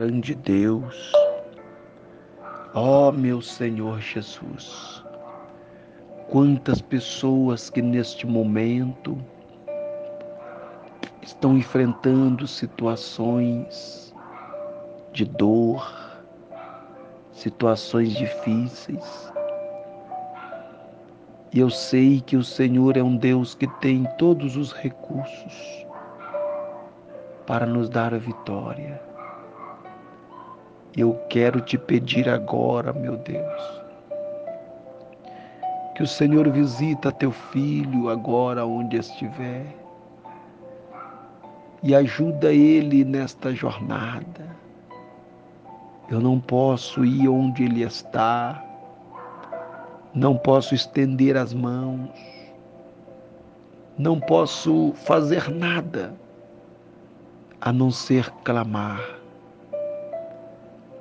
Grande Deus, ó meu Senhor Jesus, quantas pessoas que neste momento estão enfrentando situações de dor, situações difíceis. E eu sei que o Senhor é um Deus que tem todos os recursos para nos dar a vitória. Eu quero te pedir agora, meu Deus, que o Senhor visita teu filho agora onde estiver e ajuda ele nesta jornada. Eu não posso ir onde ele está, não posso estender as mãos, não posso fazer nada a não ser clamar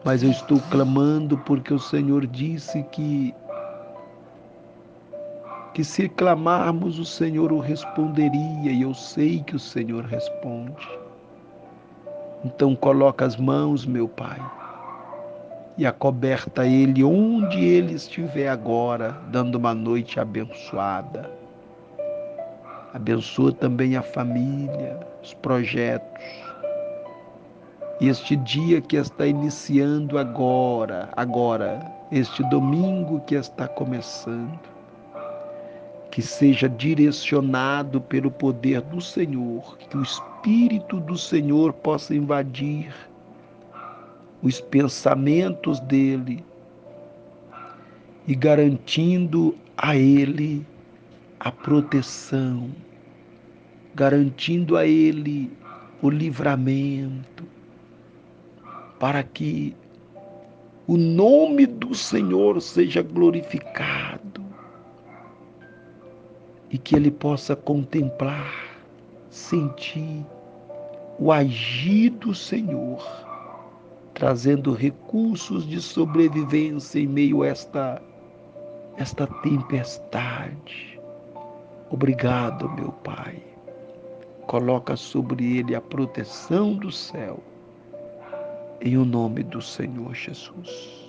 mas eu estou clamando porque o Senhor disse que que se clamarmos o Senhor o responderia e eu sei que o Senhor responde. Então coloca as mãos, meu Pai, e acoberta ele onde ele estiver agora, dando uma noite abençoada. Abençoa também a família, os projetos, este dia que está iniciando agora, agora, este domingo que está começando, que seja direcionado pelo poder do Senhor, que o Espírito do Senhor possa invadir os pensamentos dele e garantindo a ele a proteção, garantindo a ele o livramento, para que o nome do Senhor seja glorificado e que ele possa contemplar, sentir o agir do Senhor, trazendo recursos de sobrevivência em meio a esta, esta tempestade. Obrigado, meu Pai. Coloca sobre ele a proteção do céu em o nome do Senhor Jesus.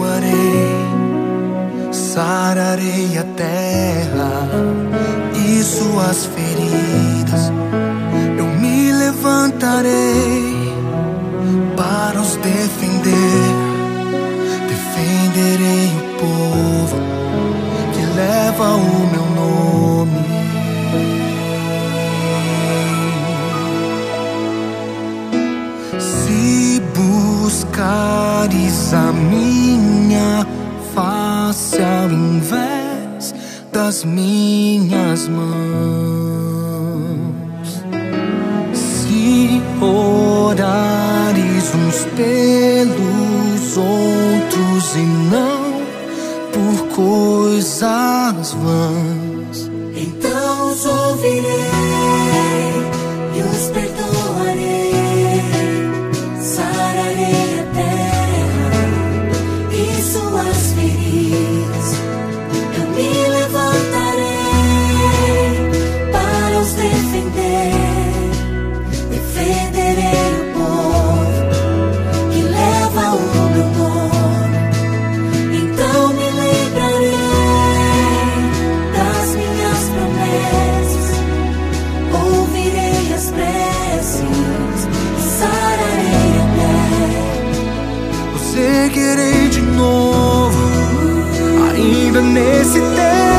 sararei a terra e suas feridas. Eu me levantarei para os defender, defenderei o povo que leva o meu minhas mãos. Se orares uns pelos seguirei de novo, ainda nesse tempo,